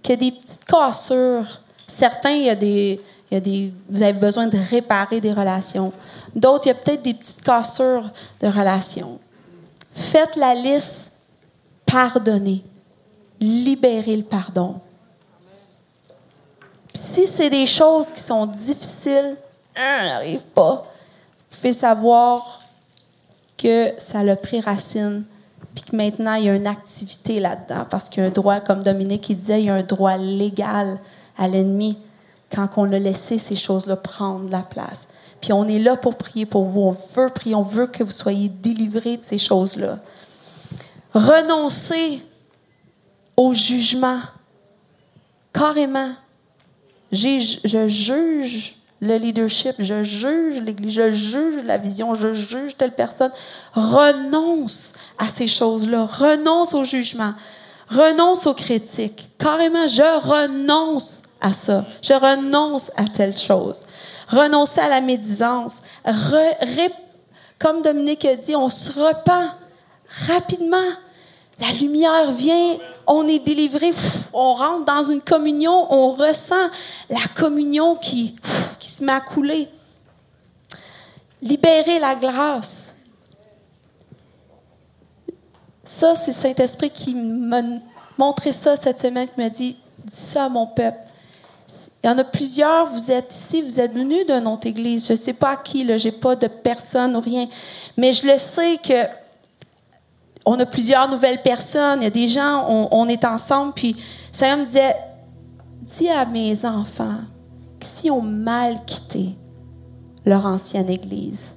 qui ont des petites cassures. Certains, il y a des, il y a des, vous avez besoin de réparer des relations. D'autres, il y a peut-être des petites cassures de relations. Faites la liste, pardonnez, libérez le pardon. si c'est des choses qui sont difficiles, hein, n'arrive pas, vous pouvez savoir que ça l'a pris racine, puis que maintenant il y a une activité là-dedans, parce qu'il y a un droit, comme Dominique disait, il y a un droit légal à l'ennemi quand on a laissé ces choses-là prendre la place. Puis on est là pour prier pour vous. On veut prier. On veut que vous soyez délivrés de ces choses-là. Renoncez au jugement. Carrément. je juge le leadership, je juge l'Église, je juge la vision, je juge telle personne. Renonce à ces choses-là. Renonce au jugement. Renonce aux critiques. Carrément, je renonce à ça. Je renonce à telle chose. Renoncer à la médisance. comme Dominique a dit, on se repent rapidement. La lumière vient, on est délivré, on rentre dans une communion, on ressent la communion qui, qui se met à couler. Libérer la grâce. Ça, c'est Saint-Esprit qui m'a montré ça cette semaine, qui m'a dit, dis ça mon peuple. Il y en a plusieurs, vous êtes ici, vous êtes venus d'une autre église. Je ne sais pas qui, je n'ai pas de personne ou rien. Mais je le sais que on a plusieurs nouvelles personnes, il y a des gens, on, est ensemble. Puis ça me disait, dis à mes enfants que si ont mal quitté leur ancienne église,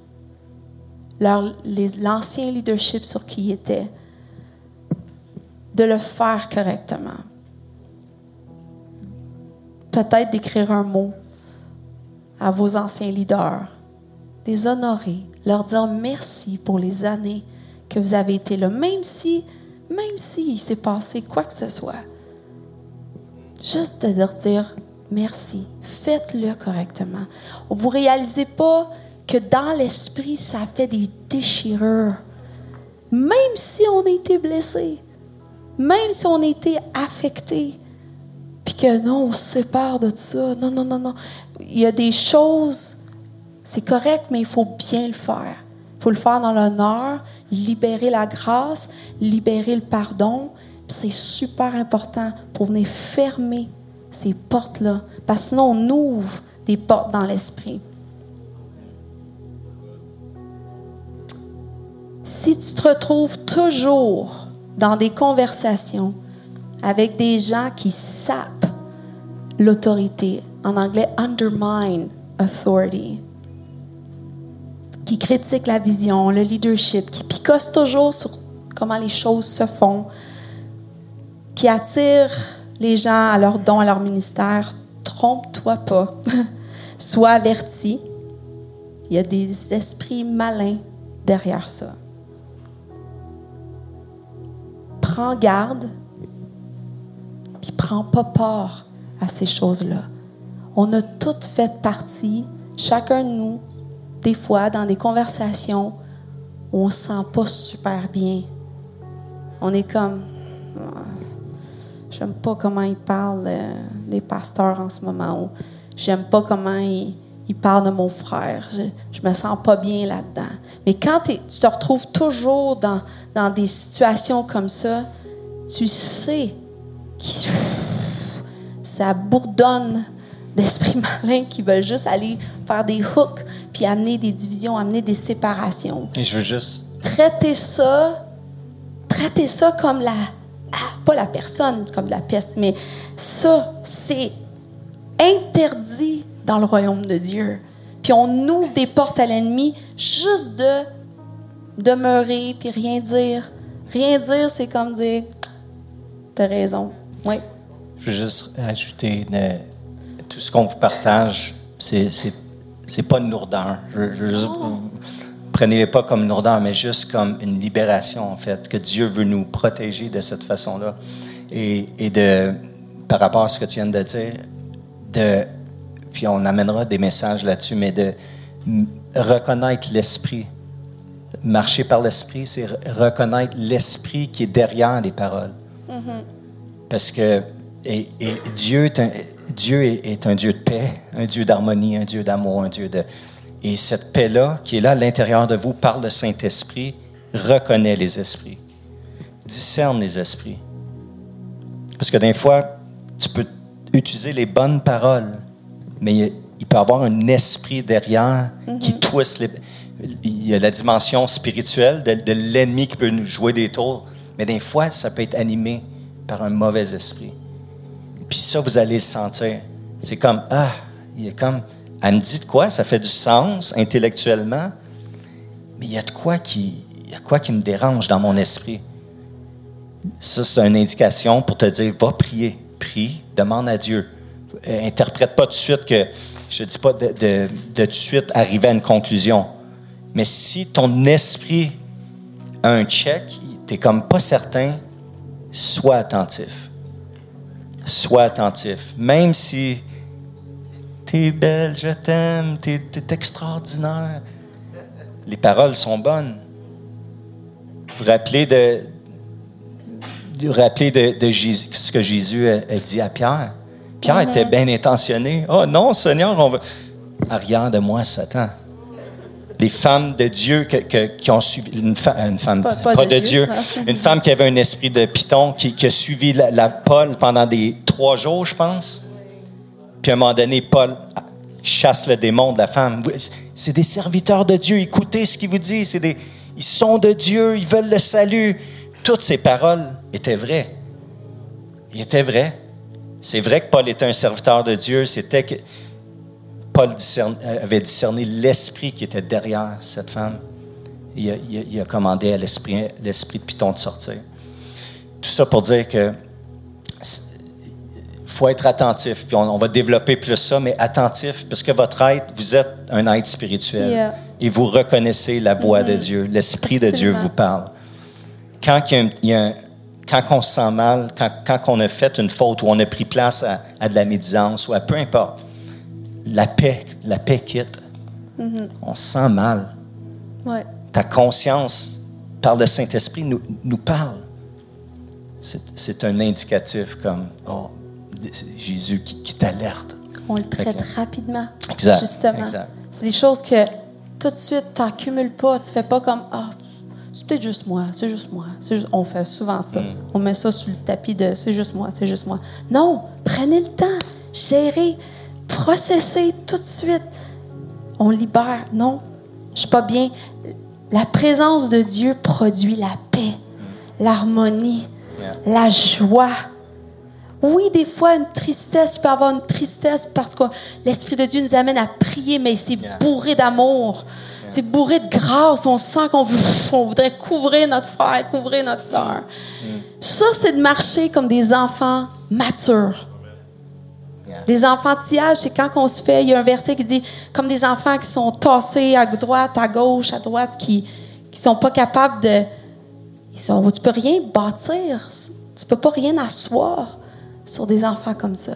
l'ancien leadership sur qui ils étaient, de le faire correctement peut-être d'écrire un mot à vos anciens leaders, les honorer, leur dire merci pour les années que vous avez été là, même si, même s'il s'est passé quoi que ce soit. Juste de leur dire merci, faites-le correctement. Vous ne réalisez pas que dans l'esprit, ça fait des déchirures. Même si on a été blessé, même si on a été affecté, puis que non, on se sépare de ça. Non, non, non, non. Il y a des choses, c'est correct, mais il faut bien le faire. Il faut le faire dans l'honneur, libérer la grâce, libérer le pardon. c'est super important pour venir fermer ces portes-là. Parce que sinon, on ouvre des portes dans l'esprit. Si tu te retrouves toujours dans des conversations avec des gens qui sapent l'autorité. En anglais, undermine authority. Qui critiquent la vision, le leadership, qui picossent toujours sur comment les choses se font, qui attirent les gens à leur don, à leur ministère. Trompe-toi pas. Sois averti. Il y a des esprits malins derrière ça. Prends garde pas part à ces choses-là. On a toutes fait partie, chacun de nous, des fois, dans des conversations où on se sent pas super bien. On est comme, j'aime pas comment ils parlent euh, des pasteurs en ce moment, ou j'aime pas comment ils, parlent de mon frère. Je, je me sens pas bien là-dedans. Mais quand tu te retrouves toujours dans, dans des situations comme ça, tu sais ça bourdonne d'esprits malins qui veulent juste aller faire des hooks puis amener des divisions, amener des séparations. Et je veux juste traiter ça, traiter ça comme la ah, pas la personne comme la peste, mais ça c'est interdit dans le royaume de Dieu. Puis on ouvre des portes à l'ennemi juste de demeurer puis rien dire. Rien dire, c'est comme dire T'as raison. Oui. Je veux juste ajouter tout ce qu'on vous partage, c'est c'est pas une lourdeur. Je, je juste, prenez-les pas comme une lourdeur, mais juste comme une libération en fait, que Dieu veut nous protéger de cette façon-là. Et, et, de par rapport à ce que tu viens de dire, de puis on amènera des messages là-dessus, mais de reconnaître l'esprit. Marcher par l'esprit, c'est reconnaître l'esprit qui est derrière les paroles. Mm-hmm. Parce que et, Dieu, est un, Dieu est, un Dieu de paix, un Dieu d'harmonie, un Dieu d'amour, un Dieu de... Et cette paix-là, qui est là à l'intérieur de vous par le Saint-Esprit, reconnais les esprits, discerne les esprits. Parce que des fois, tu peux utiliser les bonnes paroles, mais il peut y avoir un esprit derrière qui twiste les... Il y a la dimension spirituelle de, de l'ennemi qui peut nous jouer des tours, mais des fois, ça peut être animé par un mauvais esprit. Puis ça, vous allez le sentir. C'est comme, ah, il est comme, elle me dit de quoi, ça fait du sens intellectuellement, mais il y a de quoi qui, y a quoi qui me dérange dans mon esprit. Ça, c'est une indication pour te dire, va prier, prie, demande à Dieu. Euh, interprète pas de suite que, je ne dis pas de, de, de, de suite arriver à une conclusion. Mais si ton esprit a un check, tu n'es comme pas certain, sois attentif. Sois attentif. Même si tu es belle, je t'aime, tu es, extraordinaire. Les paroles sont bonnes. Vous rappelez de, vous rappelez de, de Jésus, ce que Jésus a, a dit à Pierre. Pierre mm -hmm. était bien intentionné. Oh non, Seigneur, on va. Arrière de moi, Satan. Les femmes de Dieu que, que, qui ont suivi, une, fa, une femme, pas, pas, pas de, de, Dieu, Dieu. une femme qui avait un esprit de python, qui, qui a suivi la, la, Paul pendant des trois jours, je pense. Puis à un moment donné, Paul chasse le démon de la femme. C'est des serviteurs de Dieu, écoutez ce qu'il vous dit. C'est des, ils sont de Dieu, ils veulent le salut. Toutes ces paroles étaient vraies. Ils étaient vraies. C'est vrai que Paul était un serviteur de Dieu, c'était que Paul discerne, avait discerné l'esprit qui était derrière cette femme. Il a, il a, il a commandé à l'esprit, l'esprit de Python de sortir. Tout ça pour dire que faut être attentif. Puis on, on, va développer plus ça, mais attentif, parce que votre être, vous êtes un être spirituel. Yeah. Et vous reconnaissez la voix de Dieu. L'Esprit de Dieu vous parle. Quand il y a, un, il y a un, quand on se sent mal, quand, quand, on a fait une faute ou on a pris place à, à, de la médisance ou à peu importe, la paix, la paix quitte. Mm -hmm. On se sent mal. Ouais. Ta conscience, par le Saint-Esprit, nous, nous parle. C'est un indicatif comme oh, Jésus qui, qui t'alerte. On le traite okay. rapidement. Exact. Justement. C'est des choses que tout de suite, tu n'accumules pas. Tu fais pas comme Ah, oh, c'est peut-être juste moi, c'est juste moi. Juste... On fait souvent ça. Mm. On met ça sur le tapis de c'est juste moi, c'est juste moi. Non, prenez le temps, gérez, processez tout de suite. On libère. Non, je suis pas bien. La présence de Dieu produit la paix, mm. l'harmonie, yeah. la joie. Oui, des fois, une tristesse, peut avoir une tristesse parce que l'Esprit de Dieu nous amène à prier, mais c'est yeah. bourré d'amour. C'est bourré de grâce. On sent qu'on on voudrait couvrir notre frère, couvrir notre soeur. Mm. Ça, c'est de marcher comme des enfants matures. Les enfantillages, c'est quand on se fait, il y a un verset qui dit, comme des enfants qui sont tassés à droite, à gauche, à droite, qui qui sont pas capables de... Ils sont, tu peux rien bâtir. Tu peux pas rien asseoir sur des enfants comme ça.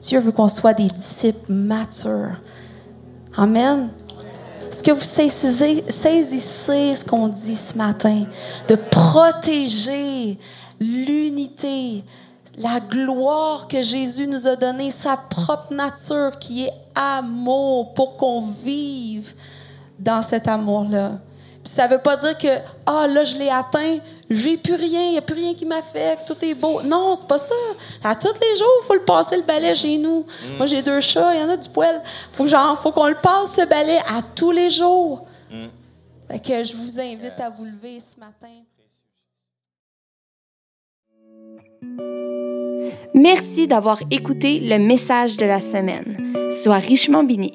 Dieu veut qu'on soit des disciples matures. Amen. Est-ce que vous saisissez, saisissez ce qu'on dit ce matin? De protéger l'unité, la gloire que Jésus nous a donnée, sa propre nature qui est amour pour qu'on vive dans cet amour-là. Puis ça veut pas dire que ah là je l'ai atteint, j'ai plus rien, il y a plus rien qui m'affecte, tout est beau. Non, c'est pas ça. À tous les jours, il faut le passer le balai chez nous. Mm. Moi j'ai deux chats, il y en a du poil. Faut genre faut qu'on le passe le balai à tous les jours. Mm. Fait que je vous invite à vous lever ce matin. Merci d'avoir écouté le message de la semaine. Sois richement béni.